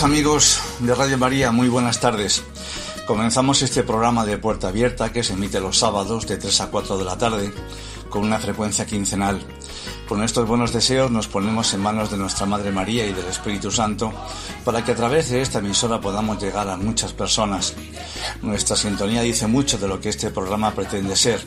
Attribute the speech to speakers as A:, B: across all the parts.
A: Queridos amigos de Radio María, muy buenas tardes. Comenzamos este programa de Puerta Abierta que se emite los sábados de 3 a 4 de la tarde con una frecuencia quincenal. Con estos buenos deseos nos ponemos en manos de nuestra Madre María y del Espíritu Santo para que a través de esta emisora podamos llegar a muchas personas. Nuestra sintonía dice mucho de lo que este programa pretende ser.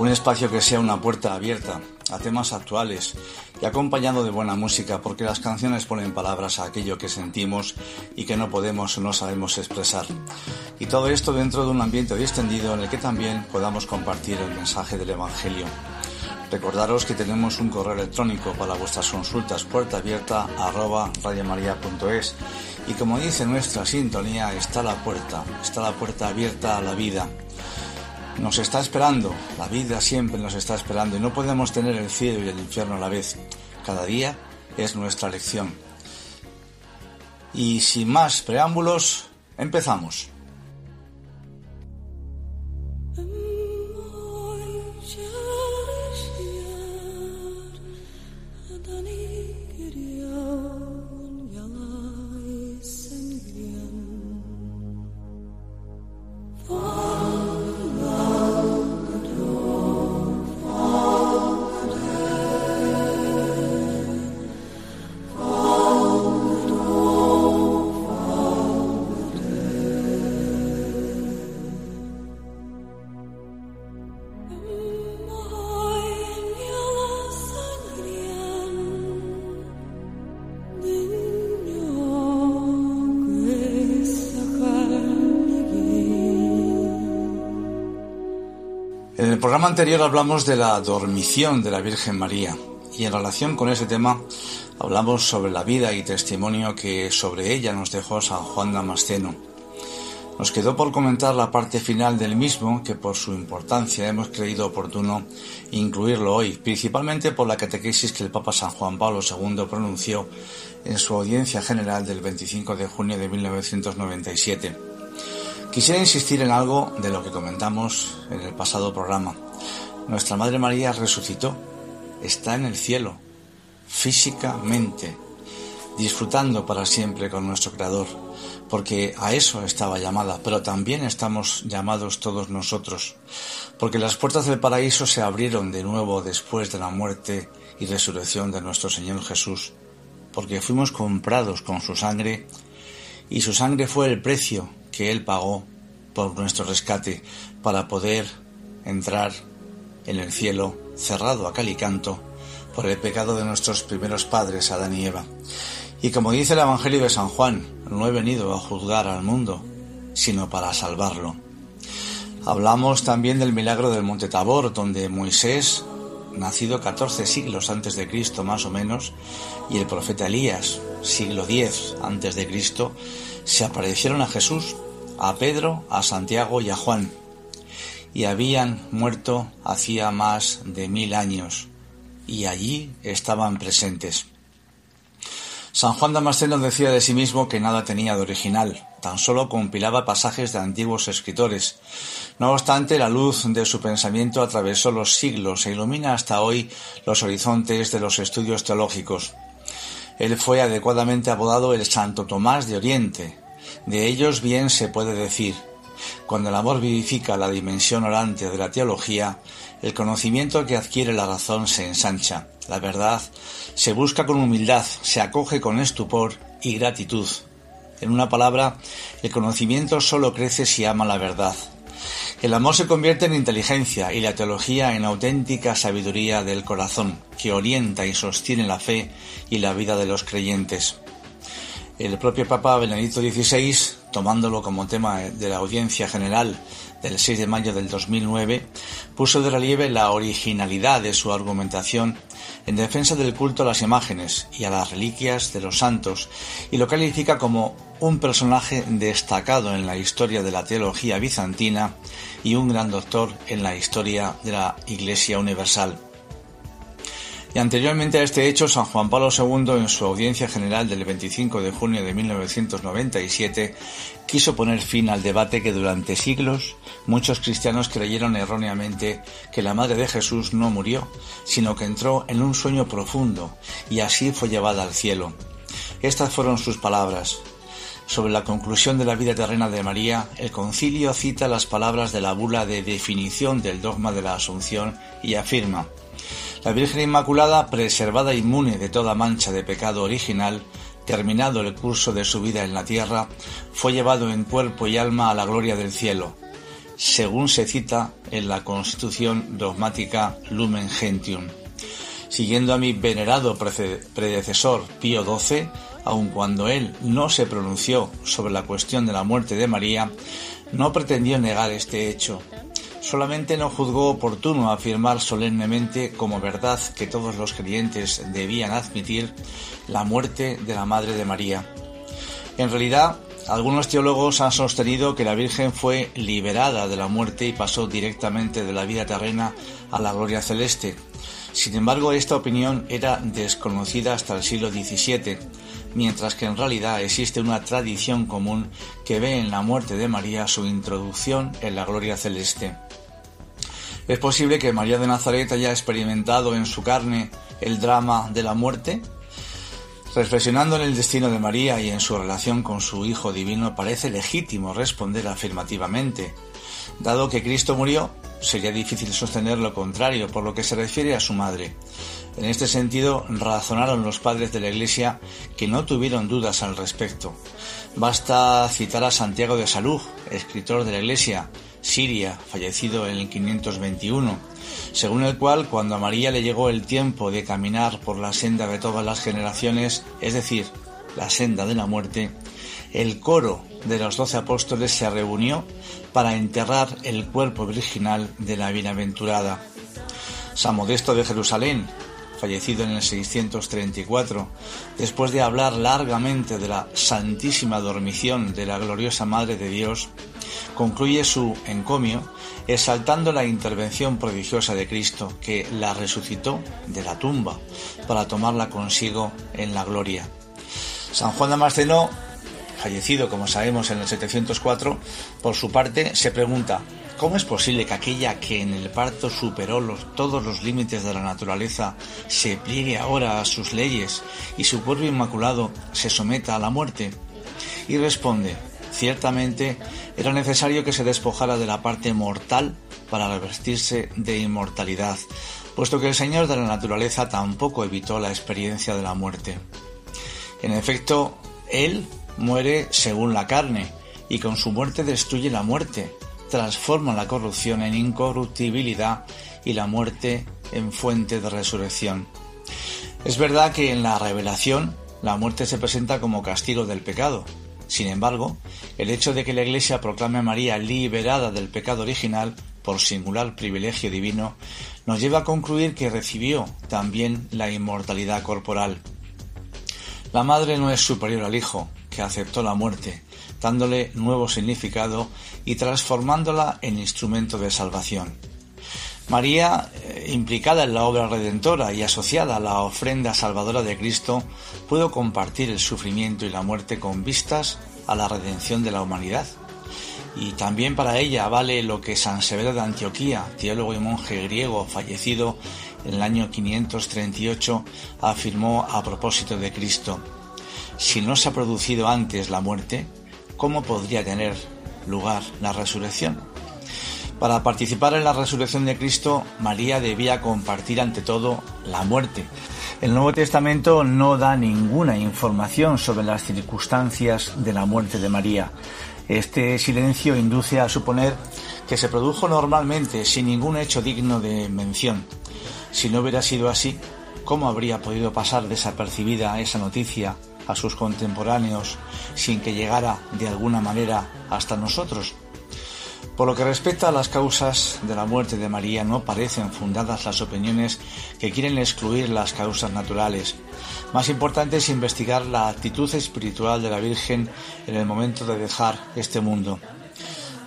A: Un espacio que sea una puerta abierta a temas actuales y acompañado de buena música porque las canciones ponen palabras a aquello que sentimos y que no podemos o no sabemos expresar. Y todo esto dentro de un ambiente distendido en el que también podamos compartir el mensaje del Evangelio. Recordaros que tenemos un correo electrónico para vuestras consultas puerta abierta arroba y como dice nuestra sintonía está la puerta, está la puerta abierta a la vida. Nos está esperando, la vida siempre nos está esperando y no podemos tener el cielo y el infierno a la vez. Cada día es nuestra lección. Y sin más preámbulos, empezamos. El programa anterior hablamos de la dormición de la Virgen María y en relación con ese tema hablamos sobre la vida y testimonio que sobre ella nos dejó San Juan Damasceno. Nos quedó por comentar la parte final del mismo que por su importancia hemos creído oportuno incluirlo hoy, principalmente por la catequesis que el Papa San Juan Pablo II pronunció en su audiencia general del 25 de junio de 1997. Quisiera insistir en algo de lo que comentamos en el pasado programa. Nuestra Madre María resucitó, está en el cielo, físicamente, disfrutando para siempre con nuestro Creador, porque a eso estaba llamada, pero también estamos llamados todos nosotros, porque las puertas del paraíso se abrieron de nuevo después de la muerte y resurrección de nuestro Señor Jesús, porque fuimos comprados con su sangre y su sangre fue el precio que Él pagó por nuestro rescate para poder entrar en el cielo cerrado a cal y canto por el pecado de nuestros primeros padres, Adán y Eva. Y como dice el Evangelio de San Juan, no he venido a juzgar al mundo, sino para salvarlo. Hablamos también del milagro del Monte Tabor, donde Moisés, nacido 14 siglos antes de Cristo más o menos, y el profeta Elías, siglo X antes de Cristo, se aparecieron a Jesús, a Pedro, a Santiago y a Juan, y habían muerto hacía más de mil años, y allí estaban presentes. San Juan Damasceno decía de sí mismo que nada tenía de original, tan solo compilaba pasajes de antiguos escritores. No obstante, la luz de su pensamiento atravesó los siglos e ilumina hasta hoy los horizontes de los estudios teológicos. Él fue adecuadamente apodado el Santo Tomás de Oriente. De ellos bien se puede decir, cuando el amor vivifica la dimensión orante de la teología, el conocimiento que adquiere la razón se ensancha, la verdad se busca con humildad, se acoge con estupor y gratitud. En una palabra, el conocimiento solo crece si ama la verdad. El amor se convierte en inteligencia y la teología en auténtica sabiduría del corazón, que orienta y sostiene la fe y la vida de los creyentes. El propio Papa Benedicto XVI, tomándolo como tema de la audiencia general del 6 de mayo del 2009, puso de relieve la originalidad de su argumentación en defensa del culto a las imágenes y a las reliquias de los santos y lo califica como un personaje destacado en la historia de la teología bizantina y un gran doctor en la historia de la Iglesia Universal. Y anteriormente a este hecho, San Juan Pablo II, en su audiencia general del 25 de junio de 1997, quiso poner fin al debate que durante siglos muchos cristianos creyeron erróneamente que la Madre de Jesús no murió, sino que entró en un sueño profundo y así fue llevada al cielo. Estas fueron sus palabras. Sobre la conclusión de la vida terrena de María, el concilio cita las palabras de la bula de definición del dogma de la Asunción y afirma la Virgen Inmaculada, preservada inmune de toda mancha de pecado original, terminado el curso de su vida en la tierra, fue llevado en cuerpo y alma a la gloria del cielo, según se cita en la Constitución dogmática Lumen Gentium. Siguiendo a mi venerado predecesor Pío XII, aun cuando él no se pronunció sobre la cuestión de la muerte de María, no pretendió negar este hecho, solamente no juzgó oportuno afirmar solemnemente como verdad que todos los creyentes debían admitir la muerte de la Madre de María. En realidad, algunos teólogos han sostenido que la Virgen fue liberada de la muerte y pasó directamente de la vida terrena a la gloria celeste. Sin embargo, esta opinión era desconocida hasta el siglo XVII, mientras que en realidad existe una tradición común que ve en la muerte de María su introducción en la gloria celeste. ¿Es posible que María de Nazaret haya experimentado en su carne el drama de la muerte? Reflexionando en el destino de María y en su relación con su Hijo Divino, parece legítimo responder afirmativamente. Dado que Cristo murió, sería difícil sostener lo contrario por lo que se refiere a su madre. En este sentido, razonaron los padres de la Iglesia que no tuvieron dudas al respecto. Basta citar a Santiago de Salud, escritor de la Iglesia, Siria, fallecido en el 521, según el cual cuando a María le llegó el tiempo de caminar por la senda de todas las generaciones, es decir, la senda de la muerte, el coro de los doce apóstoles se reunió para enterrar el cuerpo virginal de la bienaventurada. San Modesto de Jerusalén, fallecido en el 634, después de hablar largamente de la santísima dormición de la gloriosa Madre de Dios, concluye su encomio exaltando la intervención prodigiosa de Cristo que la resucitó de la tumba para tomarla consigo en la gloria. San Juan Damasceno, fallecido como sabemos en el 704, por su parte se pregunta ¿Cómo es posible que aquella que en el parto superó todos los límites de la naturaleza se pliegue ahora a sus leyes y su cuerpo inmaculado se someta a la muerte? Y responde, ciertamente era necesario que se despojara de la parte mortal para revestirse de inmortalidad, puesto que el Señor de la naturaleza tampoco evitó la experiencia de la muerte. En efecto, Él muere según la carne, y con su muerte destruye la muerte, transforma la corrupción en incorruptibilidad y la muerte en fuente de resurrección. Es verdad que en la revelación la muerte se presenta como castigo del pecado. Sin embargo, El hecho de que la Iglesia proclame a María liberada del pecado original por singular privilegio divino nos lleva a concluir que recibió también la inmortalidad corporal. La madre no es superior al hijo, que aceptó la muerte, dándole nuevo significado y transformándola en instrumento de salvación. María, eh, implicada en la obra redentora y asociada a la ofrenda salvadora de Cristo, pudo compartir el sufrimiento y la muerte con vistas a la redención de la humanidad. Y también para ella vale lo que San Severo de Antioquía, teólogo y monje griego fallecido en el año 538, afirmó a propósito de Cristo. Si no se ha producido antes la muerte, ¿cómo podría tener lugar la resurrección? Para participar en la resurrección de Cristo, María debía compartir ante todo la muerte. El Nuevo Testamento no da ninguna información sobre las circunstancias de la muerte de María. Este silencio induce a suponer que se produjo normalmente sin ningún hecho digno de mención. Si no hubiera sido así, ¿cómo habría podido pasar desapercibida esa noticia a sus contemporáneos sin que llegara de alguna manera hasta nosotros? Por lo que respecta a las causas de la muerte de María, no parecen fundadas las opiniones que quieren excluir las causas naturales. Más importante es investigar la actitud espiritual de la Virgen en el momento de dejar este mundo.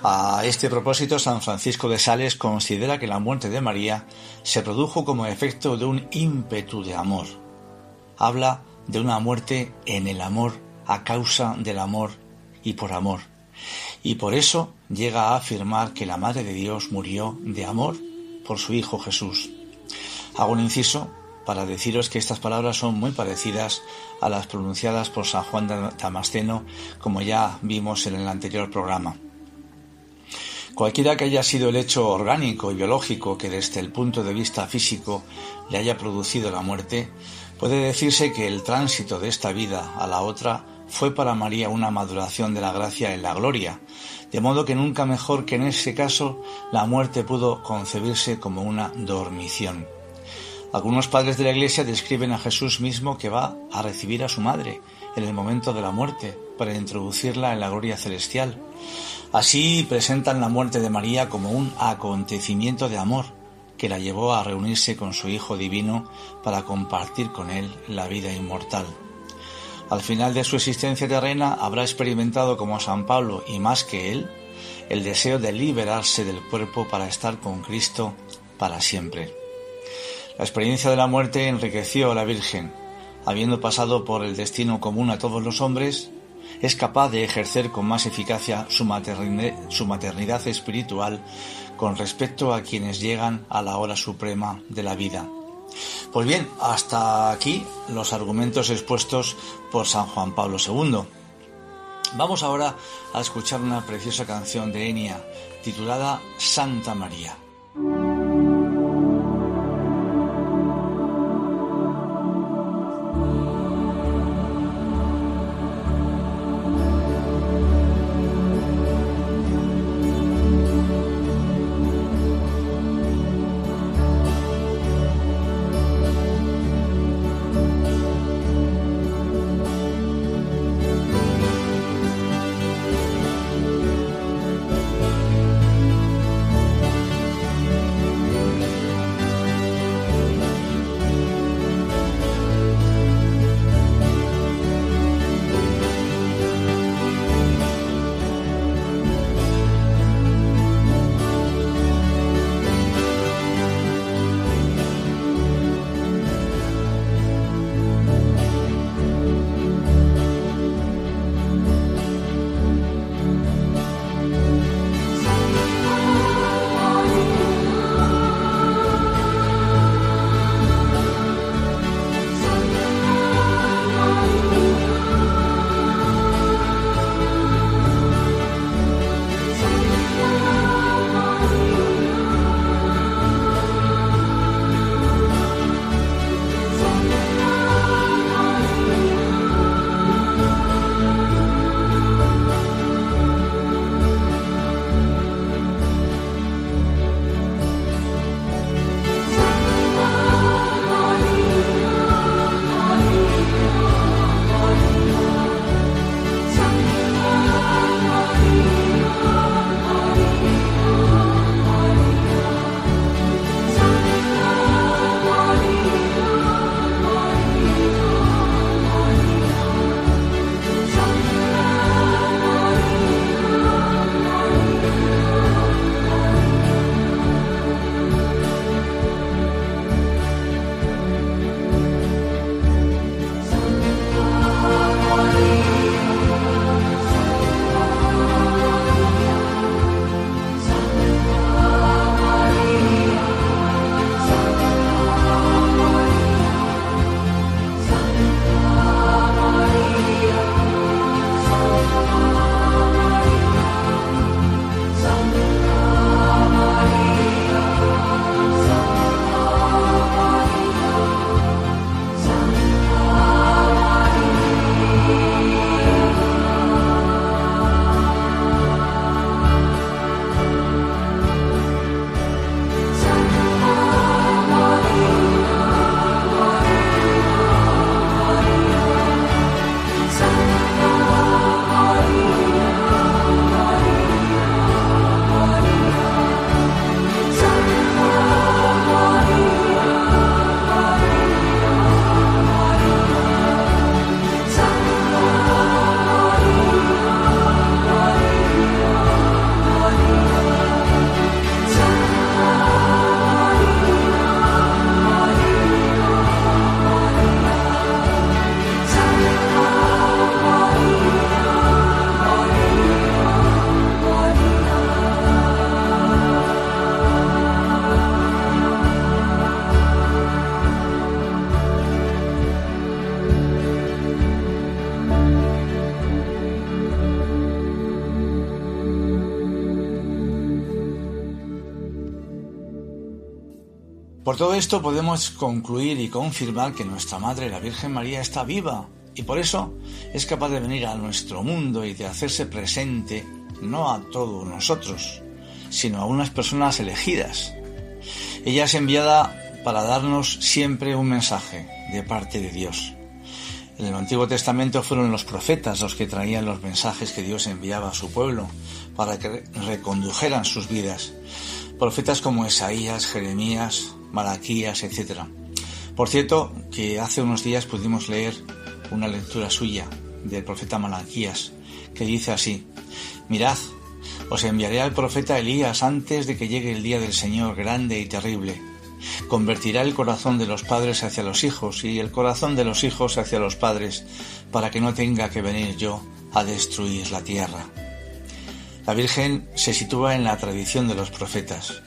A: A este propósito, San Francisco de Sales considera que la muerte de María se produjo como efecto de un ímpetu de amor. Habla de una muerte en el amor, a causa del amor y por amor y por eso llega a afirmar que la Madre de Dios murió de amor por su Hijo Jesús. Hago un inciso para deciros que estas palabras son muy parecidas a las pronunciadas por San Juan de Damasceno, como ya vimos en el anterior programa. Cualquiera que haya sido el hecho orgánico y biológico que desde el punto de vista físico le haya producido la muerte, puede decirse que el tránsito de esta vida a la otra fue para María una maduración de la gracia en la gloria, de modo que nunca mejor que en ese caso la muerte pudo concebirse como una dormición. Algunos padres de la Iglesia describen a Jesús mismo que va a recibir a su madre en el momento de la muerte para introducirla en la gloria celestial. Así presentan la muerte de María como un acontecimiento de amor que la llevó a reunirse con su Hijo Divino para compartir con él la vida inmortal. Al final de su existencia terrena habrá experimentado como San Pablo y más que él el deseo de liberarse del cuerpo para estar con Cristo para siempre. La experiencia de la muerte enriqueció a la Virgen. Habiendo pasado por el destino común a todos los hombres, es capaz de ejercer con más eficacia su maternidad, su maternidad espiritual con respecto a quienes llegan a la hora suprema de la vida. Pues bien, hasta aquí los argumentos expuestos por San Juan Pablo II. Vamos ahora a escuchar una preciosa canción de Enia titulada Santa María. Todo esto podemos concluir y confirmar que nuestra Madre, la Virgen María, está viva y por eso es capaz de venir a nuestro mundo y de hacerse presente no a todos nosotros, sino a unas personas elegidas. Ella es enviada para darnos siempre un mensaje de parte de Dios. En el Antiguo Testamento fueron los profetas los que traían los mensajes que Dios enviaba a su pueblo para que recondujeran sus vidas. Profetas como Esaías, Jeremías, Malaquías, etc. Por cierto, que hace unos días pudimos leer una lectura suya del profeta Malaquías, que dice así, Mirad, os enviaré al profeta Elías antes de que llegue el día del Señor grande y terrible. Convertirá el corazón de los padres hacia los hijos y el corazón de los hijos hacia los padres, para que no tenga que venir yo a destruir la tierra. La Virgen se sitúa en la tradición de los profetas,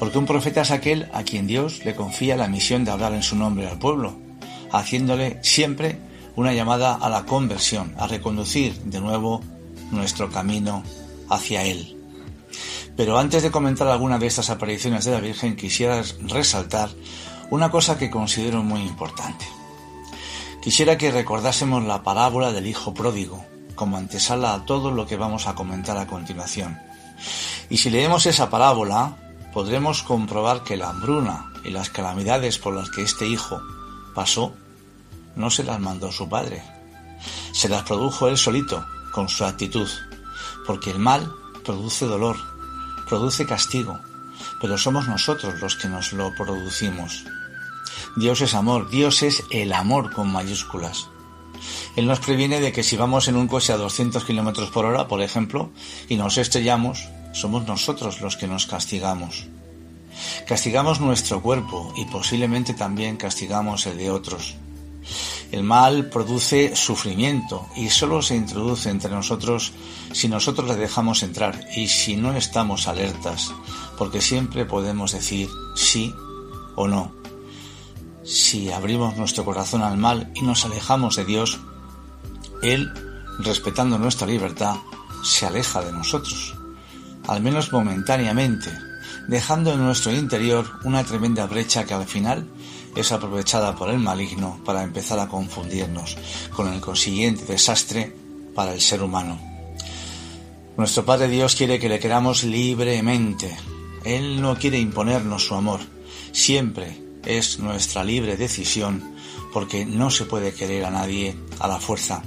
A: porque un profeta es aquel a quien Dios le confía la misión de hablar en su nombre al pueblo, haciéndole siempre una llamada a la conversión, a reconducir de nuevo nuestro camino hacia Él. Pero antes de comentar alguna de estas apariciones de la Virgen, quisiera resaltar una cosa que considero muy importante. Quisiera que recordásemos la parábola del Hijo Pródigo, como antesala a todo lo que vamos a comentar a continuación. Y si leemos esa parábola, podremos comprobar que la hambruna y las calamidades por las que este hijo pasó no se las mandó su padre, se las produjo él solito, con su actitud, porque el mal produce dolor, produce castigo, pero somos nosotros los que nos lo producimos. Dios es amor, Dios es el amor con mayúsculas. Él nos previene de que si vamos en un coche a 200 kilómetros por hora, por ejemplo, y nos estrellamos, somos nosotros los que nos castigamos. Castigamos nuestro cuerpo y posiblemente también castigamos el de otros. El mal produce sufrimiento y solo se introduce entre nosotros si nosotros le dejamos entrar y si no estamos alertas, porque siempre podemos decir sí o no. Si abrimos nuestro corazón al mal y nos alejamos de Dios, Él, respetando nuestra libertad, se aleja de nosotros, al menos momentáneamente, dejando en nuestro interior una tremenda brecha que al final es aprovechada por el maligno para empezar a confundirnos, con el consiguiente desastre para el ser humano. Nuestro Padre Dios quiere que le queramos libremente. Él no quiere imponernos su amor. Siempre es nuestra libre decisión porque no se puede querer a nadie a la fuerza.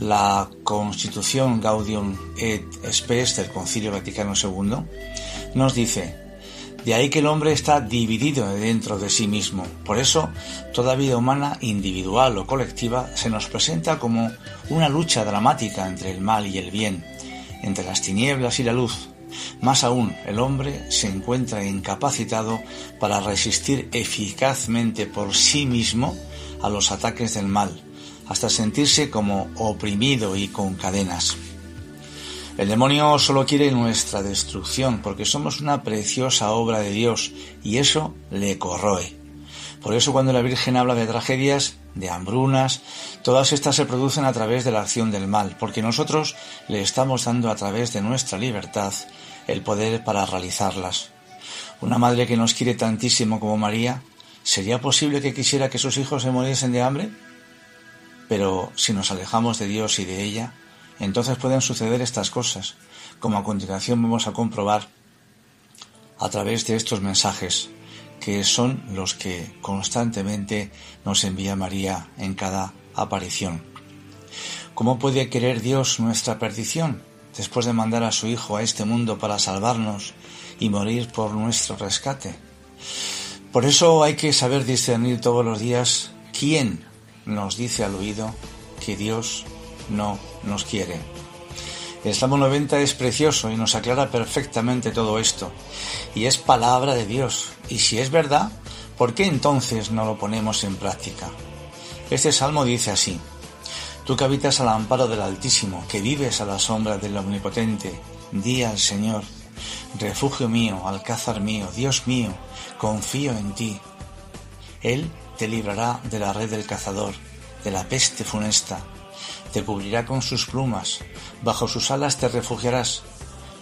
A: La Constitución Gaudium et Spes del Concilio Vaticano II nos dice de ahí que el hombre está dividido dentro de sí mismo. Por eso, toda vida humana, individual o colectiva, se nos presenta como una lucha dramática entre el mal y el bien, entre las tinieblas y la luz. Más aún, el hombre se encuentra incapacitado para resistir eficazmente por sí mismo a los ataques del mal, hasta sentirse como oprimido y con cadenas. El demonio solo quiere nuestra destrucción porque somos una preciosa obra de Dios y eso le corroe. Por eso cuando la Virgen habla de tragedias, de hambrunas, todas estas se producen a través de la acción del mal, porque nosotros le estamos dando a través de nuestra libertad el poder para realizarlas. Una madre que nos quiere tantísimo como María, ¿sería posible que quisiera que sus hijos se muriesen de hambre? Pero si nos alejamos de Dios y de ella, entonces pueden suceder estas cosas, como a continuación vamos a comprobar a través de estos mensajes, que son los que constantemente nos envía María en cada aparición. ¿Cómo puede querer Dios nuestra perdición después de mandar a su Hijo a este mundo para salvarnos y morir por nuestro rescate? Por eso hay que saber discernir todos los días quién nos dice al oído que Dios no nos quiere. El Salmo 90 es precioso y nos aclara perfectamente todo esto. Y es palabra de Dios. Y si es verdad, ¿por qué entonces no lo ponemos en práctica? Este salmo dice así. Tú que habitas al amparo del Altísimo, que vives a la sombra del Omnipotente, di al Señor, refugio mío, alcázar mío, Dios mío, confío en ti. Él te librará de la red del cazador, de la peste funesta te cubrirá con sus plumas, bajo sus alas te refugiarás,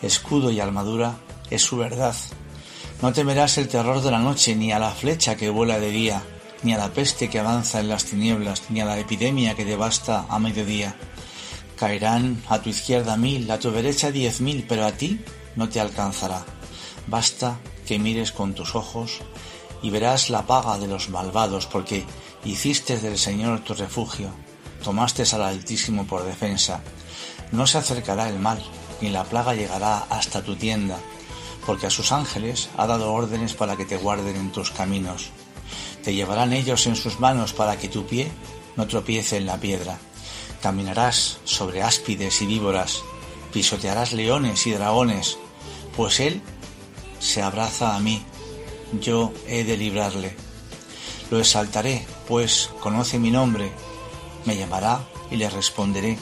A: escudo y armadura es su verdad. No temerás el terror de la noche, ni a la flecha que vuela de día, ni a la peste que avanza en las tinieblas, ni a la epidemia que devasta a mediodía. Caerán a tu izquierda mil, a tu derecha diez mil, pero a ti no te alcanzará. Basta que mires con tus ojos y verás la paga de los malvados, porque hiciste del Señor tu refugio, tomaste al Altísimo por defensa. No se acercará el mal, ni la plaga llegará hasta tu tienda, porque a sus ángeles ha dado órdenes para que te guarden en tus caminos. Te llevarán ellos en sus manos para que tu pie no tropiece en la piedra. Caminarás sobre áspides y víboras, pisotearás leones y dragones, pues Él se abraza a mí, yo he de librarle. Lo exaltaré, pues conoce mi nombre, me llamará y le responderé.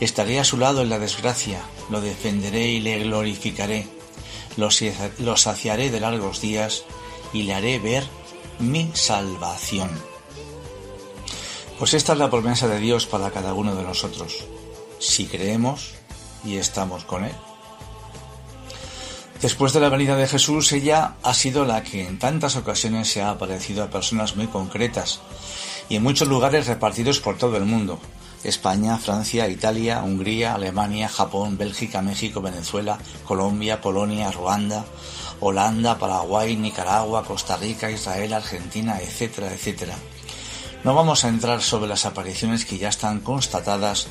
A: Estaré a su lado en la desgracia, lo defenderé y le glorificaré. Lo, saciaré de largos días y le haré ver mi salvación. Pues esta es la promesa de Dios para cada uno de nosotros, si creemos y estamos con Él. Después de la venida de Jesús, ella ha sido la que en tantas ocasiones se ha aparecido a personas muy concretas y en muchos lugares repartidos por todo el mundo. España, Francia, Italia, Hungría, Alemania, Japón, Bélgica, México, Venezuela, Colombia, Polonia, Ruanda, Holanda, Paraguay, Nicaragua, Costa Rica, Israel, Argentina, etcétera, etcétera. No vamos a entrar sobre las apariciones que ya están constatadas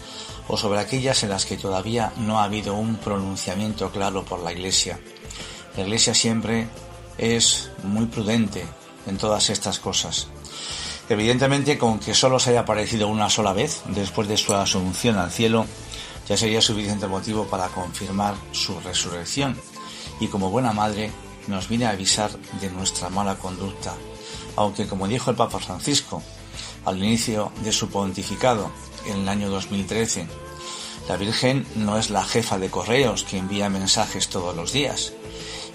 A: o sobre aquellas en las que todavía no ha habido un pronunciamiento claro por la Iglesia. La Iglesia siempre es muy prudente en todas estas cosas. Evidentemente, con que solo se haya aparecido una sola vez después de su asunción al cielo, ya sería suficiente motivo para confirmar su resurrección. Y como buena madre, nos viene a avisar de nuestra mala conducta. Aunque, como dijo el Papa Francisco al inicio de su pontificado en el año 2013, la Virgen no es la jefa de correos que envía mensajes todos los días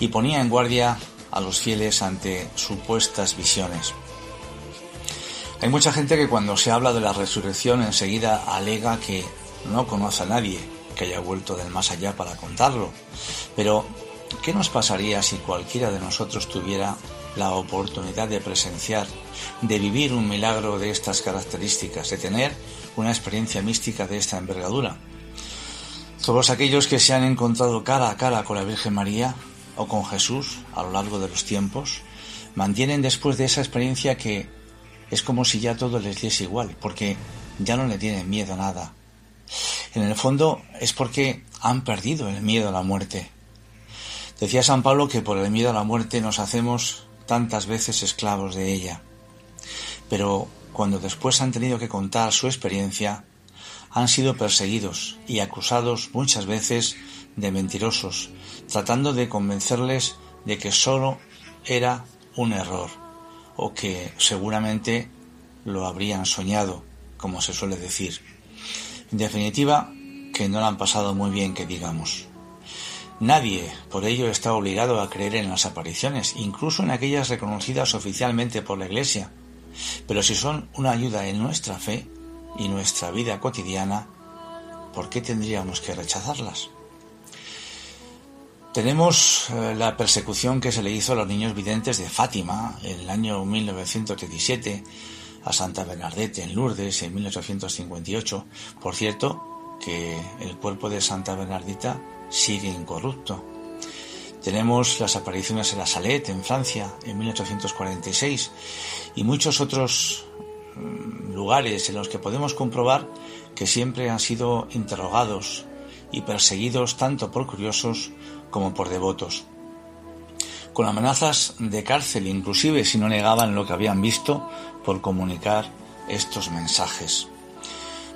A: y ponía en guardia a los fieles ante supuestas visiones. Hay mucha gente que cuando se habla de la resurrección enseguida alega que no conoce a nadie que haya vuelto del más allá para contarlo. Pero, ¿qué nos pasaría si cualquiera de nosotros tuviera la oportunidad de presenciar, de vivir un milagro de estas características, de tener una experiencia mística de esta envergadura? Todos aquellos que se han encontrado cara a cara con la Virgen María o con Jesús a lo largo de los tiempos, mantienen después de esa experiencia que es como si ya todo les diese igual, porque ya no le tienen miedo a nada. En el fondo es porque han perdido el miedo a la muerte. Decía San Pablo que por el miedo a la muerte nos hacemos tantas veces esclavos de ella. Pero cuando después han tenido que contar su experiencia, han sido perseguidos y acusados muchas veces de mentirosos, tratando de convencerles de que solo era un error o que seguramente lo habrían soñado, como se suele decir. En definitiva, que no lo han pasado muy bien, que digamos. Nadie, por ello, está obligado a creer en las apariciones, incluso en aquellas reconocidas oficialmente por la Iglesia. Pero si son una ayuda en nuestra fe y nuestra vida cotidiana, ¿por qué tendríamos que rechazarlas? Tenemos eh, la persecución que se le hizo a los niños videntes de Fátima en el año 1917, a Santa Bernadette en Lourdes en 1858. Por cierto, que el cuerpo de Santa Bernardita sigue incorrupto. Tenemos las apariciones en la Salette, en Francia, en 1846, y muchos otros mm, lugares en los que podemos comprobar que siempre han sido interrogados y perseguidos tanto por curiosos como por devotos, con amenazas de cárcel inclusive si no negaban lo que habían visto por comunicar estos mensajes.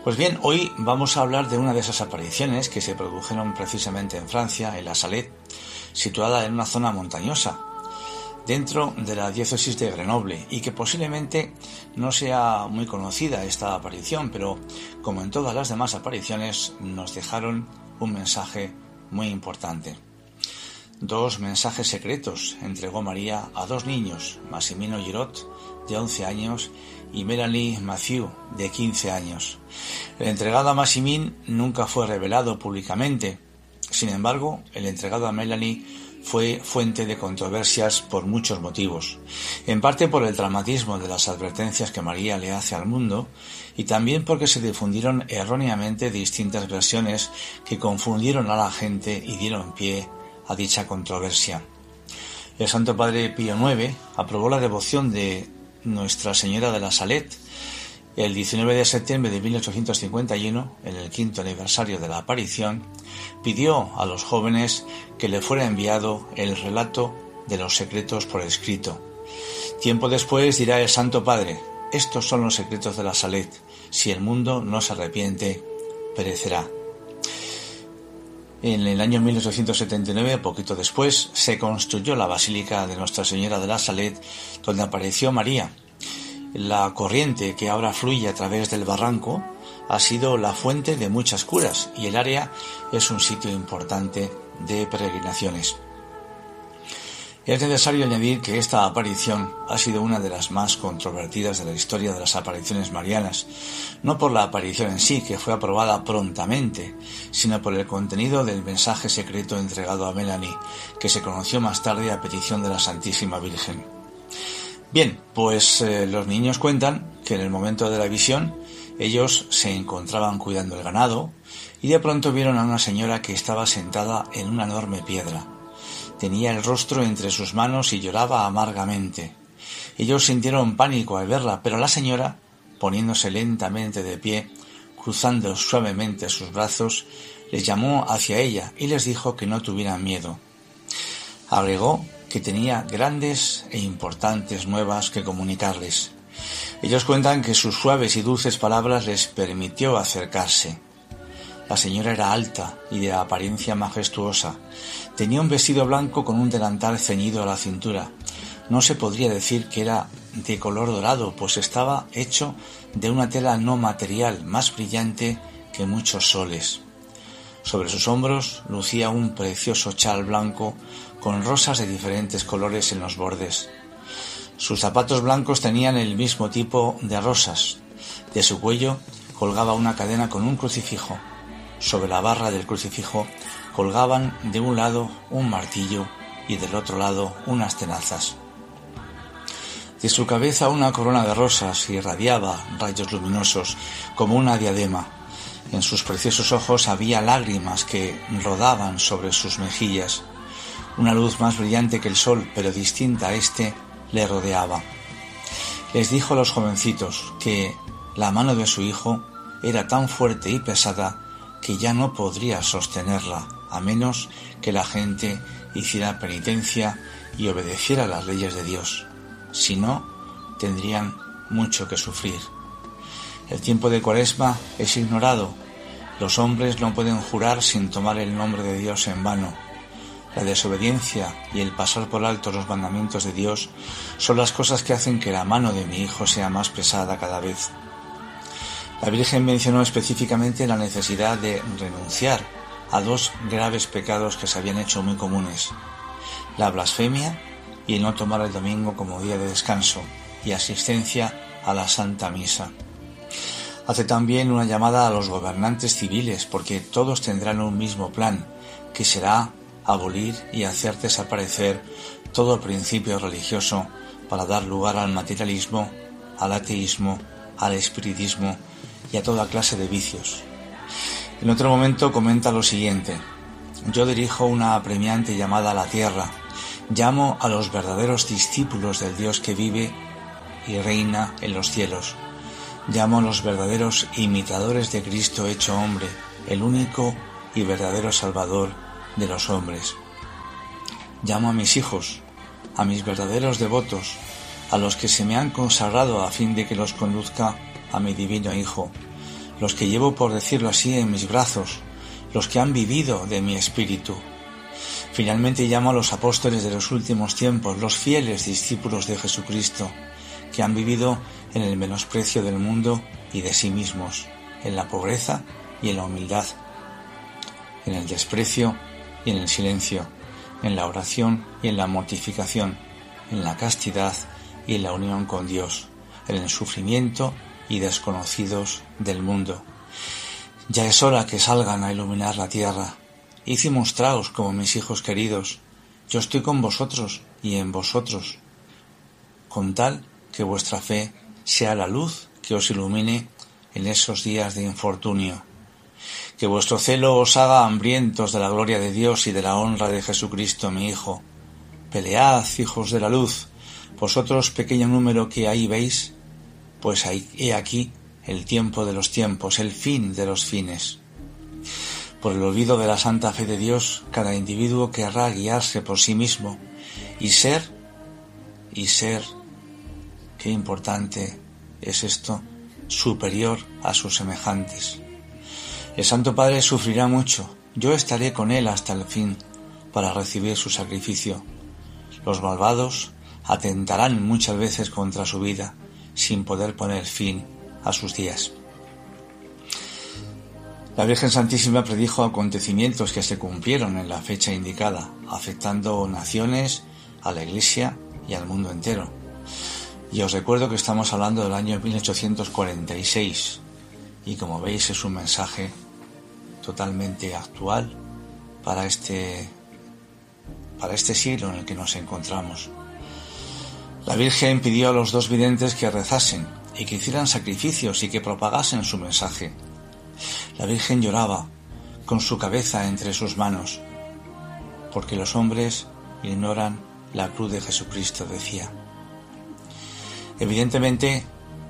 A: Pues bien, hoy vamos a hablar de una de esas apariciones que se produjeron precisamente en Francia, en la Salette, situada en una zona montañosa, dentro de la diócesis de Grenoble, y que posiblemente no sea muy conocida esta aparición, pero como en todas las demás apariciones nos dejaron un mensaje muy importante. Dos mensajes secretos entregó María a dos niños, Massimino Girot, de 11 años, y Melanie Mathieu, de 15 años. El entregado a Massimin nunca fue revelado públicamente. Sin embargo, el entregado a Melanie fue fuente de controversias por muchos motivos, en parte por el dramatismo de las advertencias que María le hace al mundo y también porque se difundieron erróneamente distintas versiones que confundieron a la gente y dieron pie a dicha controversia. El Santo Padre Pío IX aprobó la devoción de Nuestra Señora de la Salet el 19 de septiembre de 1851, en el quinto aniversario de la aparición, pidió a los jóvenes que le fuera enviado el relato de los secretos por escrito. Tiempo después dirá el Santo Padre, estos son los secretos de la Salet, si el mundo no se arrepiente, perecerá. En el año 1879, poquito después, se construyó la Basílica de Nuestra Señora de la Salet, donde apareció María, la corriente que ahora fluye a través del barranco ha sido la fuente de muchas curas y el área es un sitio importante de peregrinaciones. Es necesario añadir que esta aparición ha sido una de las más controvertidas de la historia de las apariciones marianas, no por la aparición en sí, que fue aprobada prontamente, sino por el contenido del mensaje secreto entregado a Melanie, que se conoció más tarde a petición de la Santísima Virgen. Bien, pues eh, los niños cuentan que en el momento de la visión ellos se encontraban cuidando el ganado y de pronto vieron a una señora que estaba sentada en una enorme piedra. Tenía el rostro entre sus manos y lloraba amargamente. Ellos sintieron pánico al verla, pero la señora, poniéndose lentamente de pie, cruzando suavemente sus brazos, les llamó hacia ella y les dijo que no tuvieran miedo. Agregó que tenía grandes e importantes nuevas que comunicarles. Ellos cuentan que sus suaves y dulces palabras les permitió acercarse. La señora era alta y de apariencia majestuosa. Tenía un vestido blanco con un delantal ceñido a la cintura. No se podría decir que era de color dorado, pues estaba hecho de una tela no material más brillante que muchos soles. Sobre sus hombros lucía un precioso chal blanco con rosas de diferentes colores en los bordes. Sus zapatos blancos tenían el mismo tipo de rosas. De su cuello colgaba una cadena con un crucifijo. Sobre la barra del crucifijo colgaban de un lado un martillo y del otro lado unas tenazas. De su cabeza una corona de rosas irradiaba rayos luminosos como una diadema. En sus preciosos ojos había lágrimas que rodaban sobre sus mejillas. Una luz más brillante que el sol, pero distinta a éste, le rodeaba. Les dijo a los jovencitos que la mano de su hijo era tan fuerte y pesada que ya no podría sostenerla, a menos que la gente hiciera penitencia y obedeciera las leyes de Dios. Si no, tendrían mucho que sufrir. El tiempo de Cuaresma es ignorado. Los hombres no pueden jurar sin tomar el nombre de Dios en vano. La desobediencia y el pasar por alto los mandamientos de Dios son las cosas que hacen que la mano de mi hijo sea más pesada cada vez. La Virgen mencionó específicamente la necesidad de renunciar a dos graves pecados que se habían hecho muy comunes, la blasfemia y el no tomar el domingo como día de descanso y asistencia a la Santa Misa. Hace también una llamada a los gobernantes civiles porque todos tendrán un mismo plan, que será abolir y hacer desaparecer todo principio religioso para dar lugar al materialismo, al ateísmo, al espiritismo y a toda clase de vicios. En otro momento comenta lo siguiente, yo dirijo una apremiante llamada a la tierra, llamo a los verdaderos discípulos del Dios que vive y reina en los cielos, llamo a los verdaderos imitadores de Cristo hecho hombre, el único y verdadero Salvador de los hombres. Llamo a mis hijos, a mis verdaderos devotos, a los que se me han consagrado a fin de que los conduzca a mi divino Hijo, los que llevo, por decirlo así, en mis brazos, los que han vivido de mi espíritu. Finalmente llamo a los apóstoles de los últimos tiempos, los fieles discípulos de Jesucristo, que han vivido en el menosprecio del mundo y de sí mismos, en la pobreza y en la humildad, en el desprecio y en el silencio, en la oración y en la mortificación, en la castidad y en la unión con Dios, en el sufrimiento y desconocidos del mundo. Ya es hora que salgan a iluminar la tierra. Hice mostraos como mis hijos queridos, yo estoy con vosotros y en vosotros, con tal que vuestra fe sea la luz que os ilumine en esos días de infortunio. Que vuestro celo os haga hambrientos de la gloria de Dios y de la honra de Jesucristo mi Hijo. Pelead, hijos de la luz, vosotros pequeño número que ahí veis, pues he aquí el tiempo de los tiempos, el fin de los fines. Por el olvido de la santa fe de Dios, cada individuo querrá guiarse por sí mismo y ser, y ser, qué importante es esto, superior a sus semejantes. El Santo Padre sufrirá mucho, yo estaré con él hasta el fin para recibir su sacrificio. Los malvados atentarán muchas veces contra su vida sin poder poner fin a sus días. La Virgen Santísima predijo acontecimientos que se cumplieron en la fecha indicada, afectando naciones, a la Iglesia y al mundo entero. Y os recuerdo que estamos hablando del año 1846 y como veis es un mensaje totalmente actual para este para este siglo en el que nos encontramos. La Virgen pidió a los dos videntes que rezasen y que hicieran sacrificios y que propagasen su mensaje la Virgen lloraba con su cabeza entre sus manos, porque los hombres ignoran la cruz de Jesucristo, decía. Evidentemente,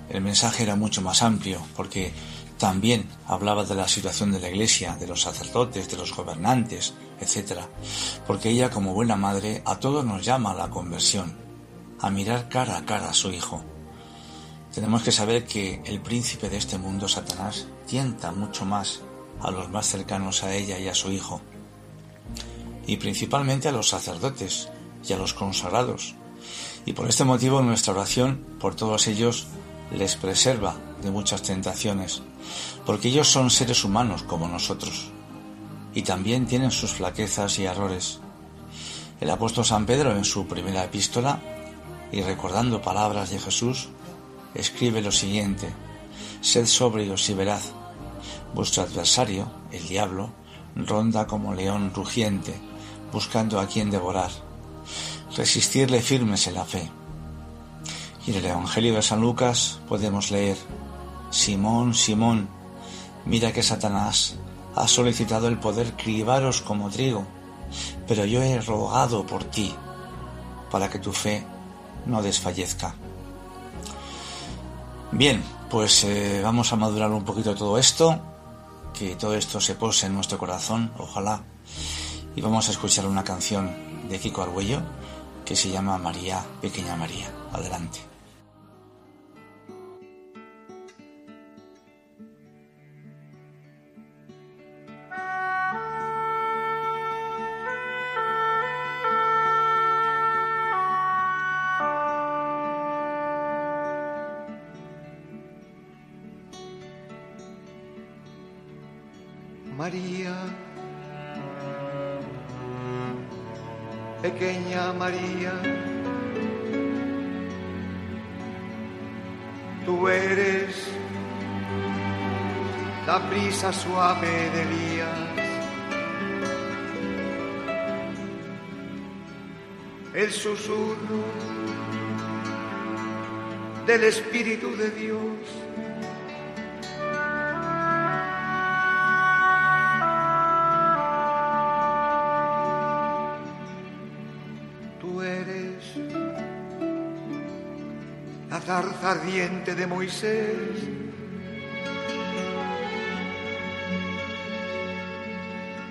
A: el mensaje era mucho más amplio, porque también hablaba de la situación de la Iglesia, de los sacerdotes, de los gobernantes, etc. Porque ella, como buena madre, a todos nos llama a la conversión, a mirar cara a cara a su Hijo. Tenemos que saber que el príncipe de este mundo, Satanás, tienta mucho más a los más cercanos a ella y a su hijo, y principalmente a los sacerdotes y a los consagrados. Y por este motivo nuestra oración por todos ellos les preserva de muchas tentaciones, porque ellos son seres humanos como nosotros, y también tienen sus flaquezas y errores. El apóstol San Pedro en su primera epístola, y recordando palabras de Jesús, escribe lo siguiente, Sed sobrios y veraz. Vuestro adversario, el diablo, ronda como león rugiente, buscando a quien devorar. Resistirle firmes en la fe. Y en el Evangelio de San Lucas podemos leer, Simón, Simón, mira que Satanás ha solicitado el poder cribaros como trigo, pero yo he rogado por ti, para que tu fe no desfallezca. Bien, pues eh, vamos a madurar un poquito todo esto, que todo esto se pose en nuestro corazón, ojalá. Y vamos a escuchar una canción de Kiko Argüello que se llama María, Pequeña María. Adelante.
B: María, tú eres la brisa suave de Elías, el susurro del Espíritu de Dios zarza ardiente de Moisés.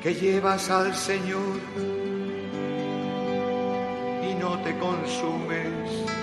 B: Que llevas al Señor y no te consumes.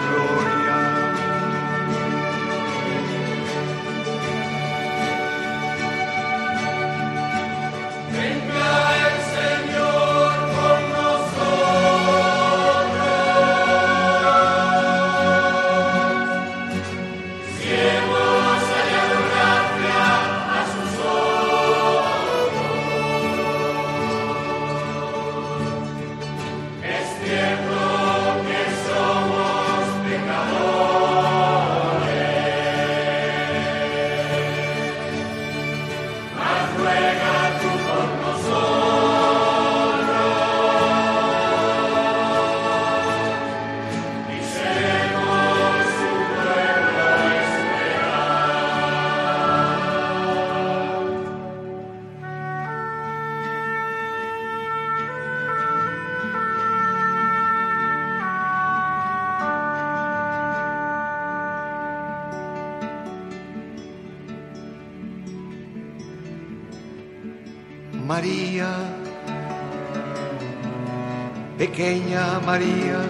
B: pequeña María,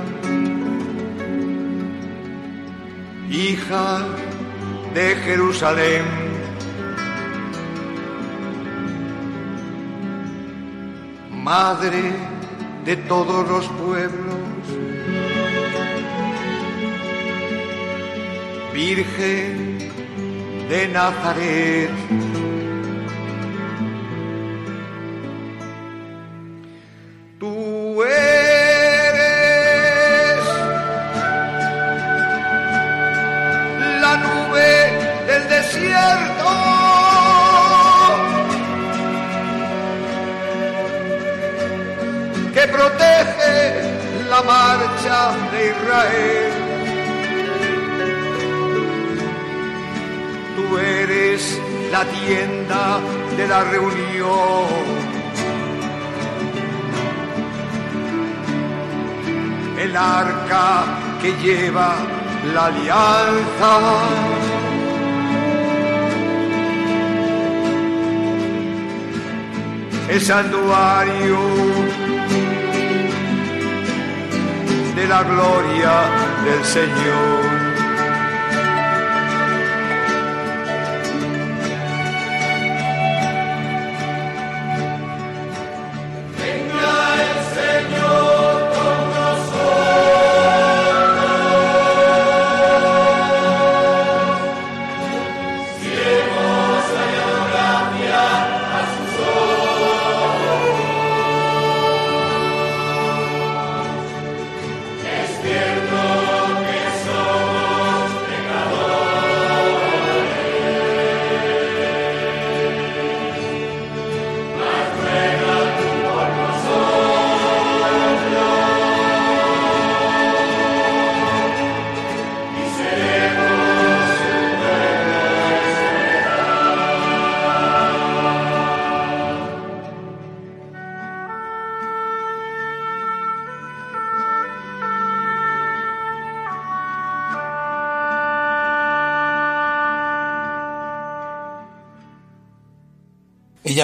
B: hija de Jerusalén. Madre de todos los pueblos, Virgen de Nazaret. El arca que lleva la alianza. El santuario de la gloria del Señor.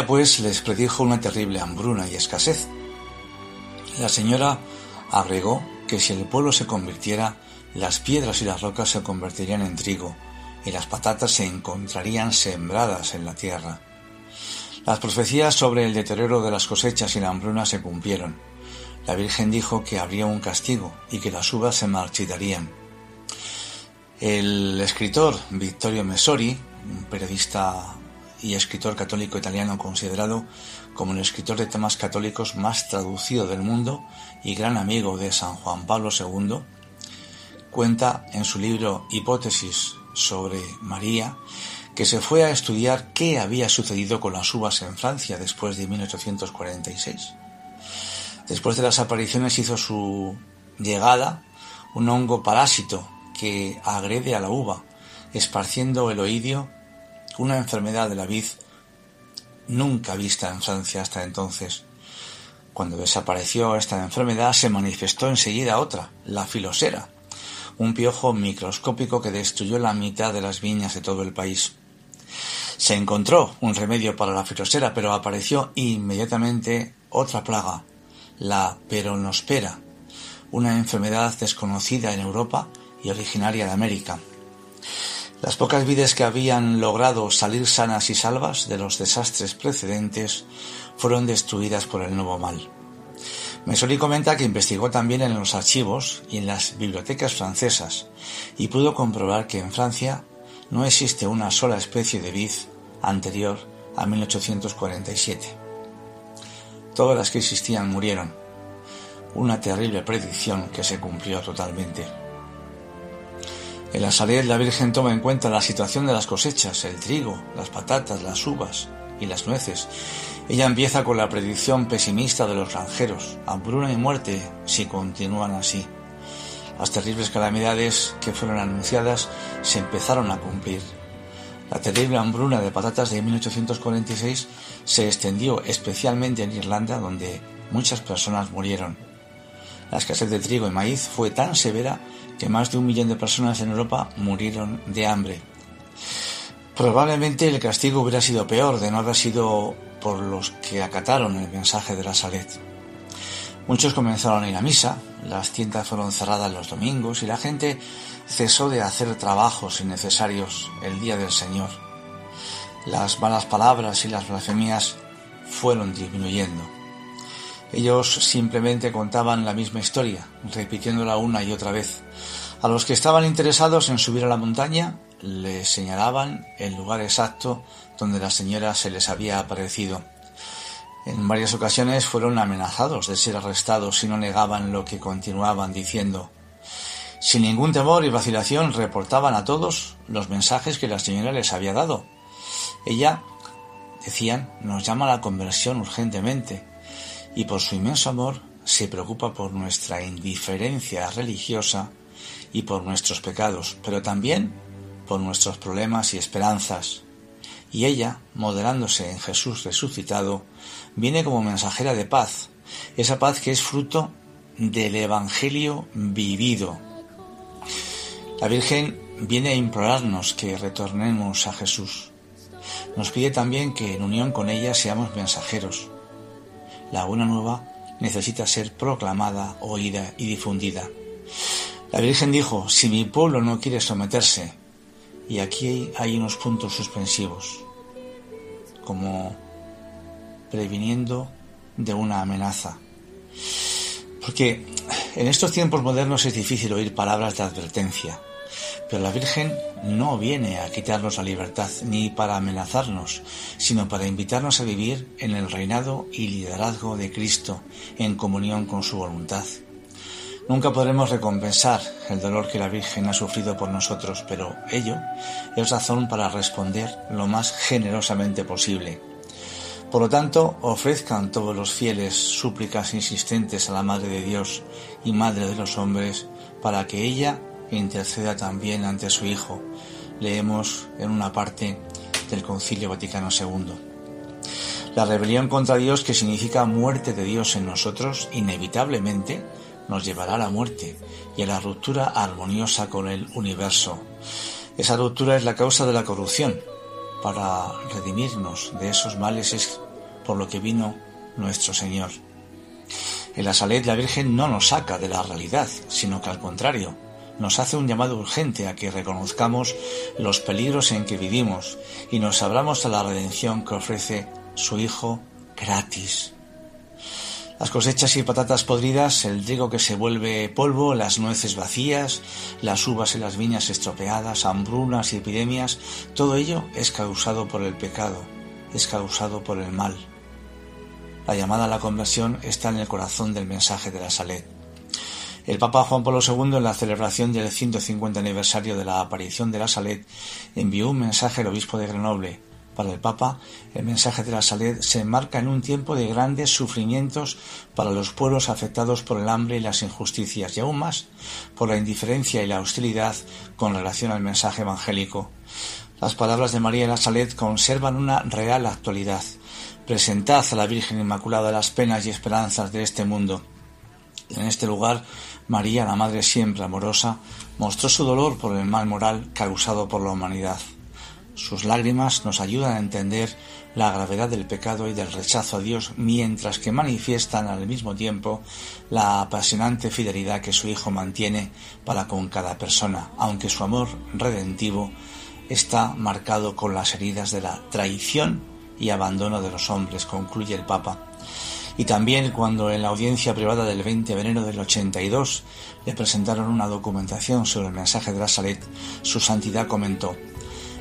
A: Pues les predijo una terrible hambruna y escasez. La señora agregó que si el pueblo se convirtiera, las piedras y las rocas se convertirían en trigo y las patatas se encontrarían sembradas en la tierra. Las profecías sobre el deterioro de las cosechas y la hambruna se cumplieron. La Virgen dijo que habría un castigo y que las uvas se marchitarían. El escritor Vittorio Messori, un periodista y escritor católico italiano considerado como el escritor de temas católicos más traducido del mundo y gran amigo de San Juan Pablo II, cuenta en su libro Hipótesis sobre María que se fue a estudiar qué había sucedido con las uvas en Francia después de 1846. Después de las apariciones hizo su llegada un hongo parásito que agrede a la uva, esparciendo el oidio una enfermedad de la vid nunca vista en Francia hasta entonces. Cuando desapareció esta enfermedad se manifestó enseguida otra, la filosera, un piojo microscópico que destruyó la mitad de las viñas de todo el país. Se encontró un remedio para la firosera, pero apareció inmediatamente otra plaga, la peronospera, una enfermedad desconocida en Europa y originaria de América. Las pocas vides que habían logrado salir sanas y salvas de los desastres precedentes fueron destruidas por el nuevo mal. Mesoli comenta que investigó también en los archivos y en las bibliotecas francesas y pudo comprobar que en Francia no existe una sola especie de vid anterior a 1847. Todas las que existían murieron. Una terrible predicción que se cumplió totalmente. En la Salet la Virgen toma en cuenta la situación de las cosechas, el trigo, las patatas, las uvas y las nueces. Ella empieza con la predicción pesimista de los granjeros, hambruna y muerte si continúan así. Las terribles calamidades que fueron anunciadas se empezaron a cumplir. La terrible hambruna de patatas de 1846 se extendió especialmente en Irlanda, donde muchas personas murieron. La escasez de trigo y maíz fue tan severa que más de un millón de personas en Europa murieron de hambre. Probablemente el castigo hubiera sido peor de no haber sido por los que acataron el mensaje de la Salet. Muchos comenzaron a ir a misa, las tiendas fueron cerradas los domingos y la gente cesó de hacer trabajos innecesarios el día del Señor. Las malas palabras y las blasfemias fueron disminuyendo. Ellos simplemente contaban la misma historia, repitiéndola una y otra vez. A los que estaban interesados en subir a la montaña, les señalaban el lugar exacto donde la señora se les había aparecido. En varias ocasiones fueron amenazados de ser arrestados si no negaban lo que continuaban diciendo. Sin ningún temor y vacilación reportaban a todos los mensajes que la señora les había dado. Ella, decían, nos llama a la conversión urgentemente y por su inmenso amor se preocupa por nuestra indiferencia religiosa y por nuestros pecados, pero también por nuestros problemas y esperanzas. Y ella, moderándose en Jesús resucitado, viene como mensajera de paz, esa paz que es fruto del Evangelio vivido. La Virgen viene a implorarnos que retornemos a Jesús. Nos pide también que en unión con ella seamos mensajeros, la buena nueva necesita ser proclamada, oída y difundida. La Virgen dijo, si mi pueblo no quiere someterse, y aquí hay unos puntos suspensivos, como previniendo de una amenaza. Porque en estos tiempos modernos es difícil oír palabras de advertencia, pero la Virgen no viene a quitarnos la libertad ni para amenazarnos, sino para invitarnos a vivir en el reinado y liderazgo de Cristo en comunión con su voluntad. Nunca podremos recompensar el dolor que la Virgen ha sufrido por nosotros, pero ello es razón para responder lo más generosamente posible. Por lo tanto, ofrezcan todos los fieles súplicas insistentes a la Madre de Dios y Madre de los hombres para que ella interceda también ante su Hijo. Leemos en una parte del Concilio Vaticano II. La rebelión contra Dios, que significa muerte de Dios en nosotros, inevitablemente nos llevará a la muerte y a la ruptura armoniosa con el universo. Esa ruptura es la causa de la corrupción. Para redimirnos de esos males es por lo que vino nuestro Señor. En la Salet la Virgen no nos saca de la realidad, sino que al contrario, nos hace un llamado urgente a que reconozcamos los peligros en que vivimos y nos abramos a la redención que ofrece su Hijo gratis. Las cosechas y patatas podridas, el trigo que se vuelve polvo, las nueces vacías, las uvas y las viñas estropeadas, hambrunas y epidemias, todo ello es causado por el pecado, es causado por el mal. La llamada a la conversión está en el corazón del mensaje de la Salet. El Papa Juan Pablo II, en la celebración del 150 aniversario de la aparición de la Salet, envió un mensaje al obispo de Grenoble, para el Papa, el mensaje de la salud se enmarca en un tiempo de grandes sufrimientos para los pueblos afectados por el hambre y las injusticias, y aún más por la indiferencia y la hostilidad con relación al mensaje evangélico. Las palabras de María de la Salet conservan una real actualidad. Presentad a la Virgen Inmaculada las penas y esperanzas de este mundo. En este lugar, María, la Madre siempre amorosa, mostró su dolor por el mal moral causado por la humanidad. Sus lágrimas nos ayudan a entender la gravedad del pecado y del rechazo a Dios, mientras que manifiestan al mismo tiempo la apasionante fidelidad que su Hijo mantiene para con cada persona, aunque su amor redentivo está marcado con las heridas de la traición y abandono de los hombres, concluye el Papa. Y también cuando en la audiencia privada del 20 de enero del 82 le presentaron una documentación sobre el mensaje de la Salet, su santidad comentó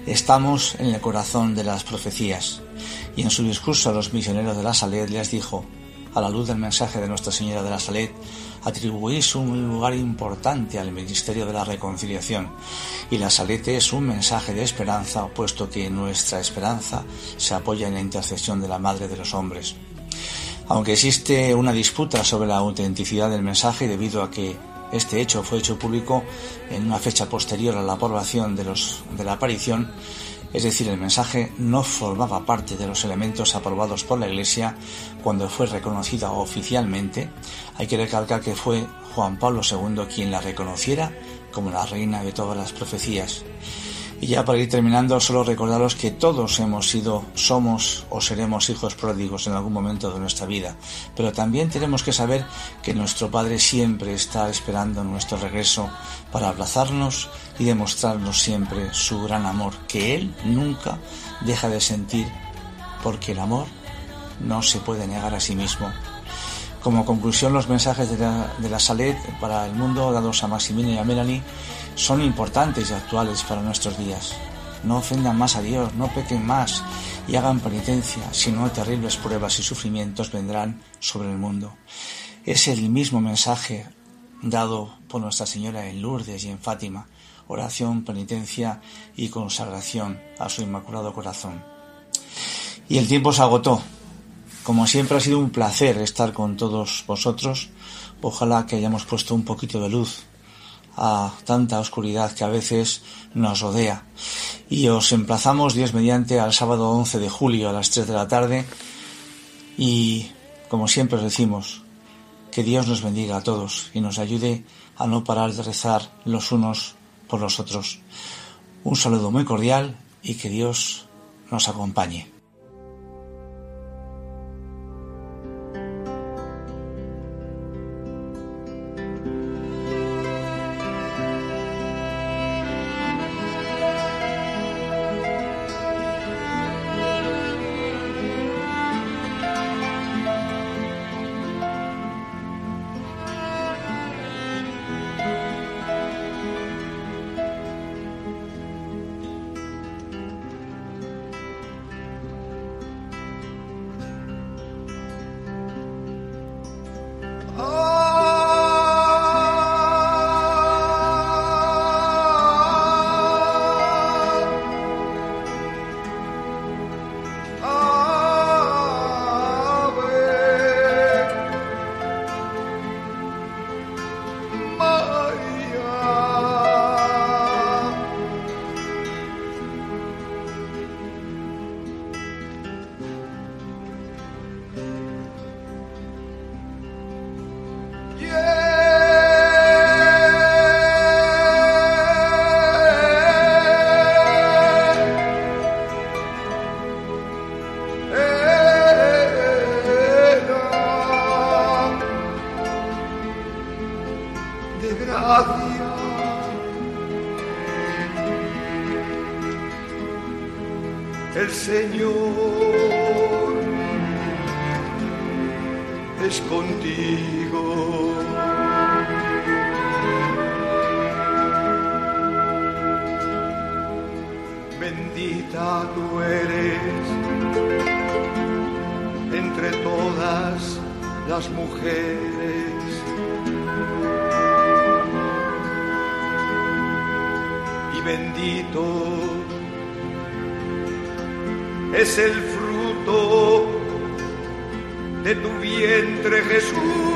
A: Estamos en el corazón de las profecías. Y en su discurso a los misioneros de la Salet les dijo, a la luz del mensaje de Nuestra Señora de la Salet, atribuís un lugar importante al ministerio de la reconciliación y la Salete es un mensaje de esperanza, puesto que nuestra esperanza se apoya en la intercesión de la Madre de los hombres. Aunque existe una disputa sobre la autenticidad del mensaje debido a que este hecho fue hecho público en una fecha posterior a la aprobación de, los, de la aparición, es decir, el mensaje no formaba parte de los elementos aprobados por la Iglesia cuando fue reconocida oficialmente. Hay que recalcar que fue Juan Pablo II quien la reconociera como la reina de todas las profecías. Y ya para ir terminando, solo recordaros que todos hemos sido, somos o seremos hijos pródigos en algún momento de nuestra vida. Pero también tenemos que saber que nuestro Padre siempre está esperando nuestro regreso para abrazarnos y demostrarnos siempre su gran amor, que Él nunca deja de sentir, porque el amor no se puede negar a sí mismo. Como conclusión, los mensajes de la, de la Salet para el mundo dados a Maximino y a Melanie son importantes y actuales para nuestros días. No ofendan más a Dios, no pequen más y hagan penitencia, si no terribles pruebas y sufrimientos vendrán sobre el mundo. Es el mismo mensaje dado por Nuestra Señora en Lourdes y en Fátima, oración, penitencia y consagración a su Inmaculado Corazón. Y el tiempo se agotó. Como siempre ha sido un placer estar con todos vosotros. Ojalá que hayamos puesto un poquito de luz a tanta oscuridad que a veces nos rodea. Y os emplazamos, Dios mediante, al sábado 11 de julio a las 3 de la tarde. Y, como siempre os decimos, que Dios nos bendiga a todos y nos ayude a no parar de rezar los unos por los otros. Un saludo muy cordial y que Dios nos acompañe.
B: El Señor es contigo. Bendita tú eres entre todas las mujeres. Bendito es el fruto de tu vientre Jesús.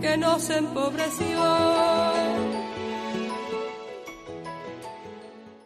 C: que nos empobreció.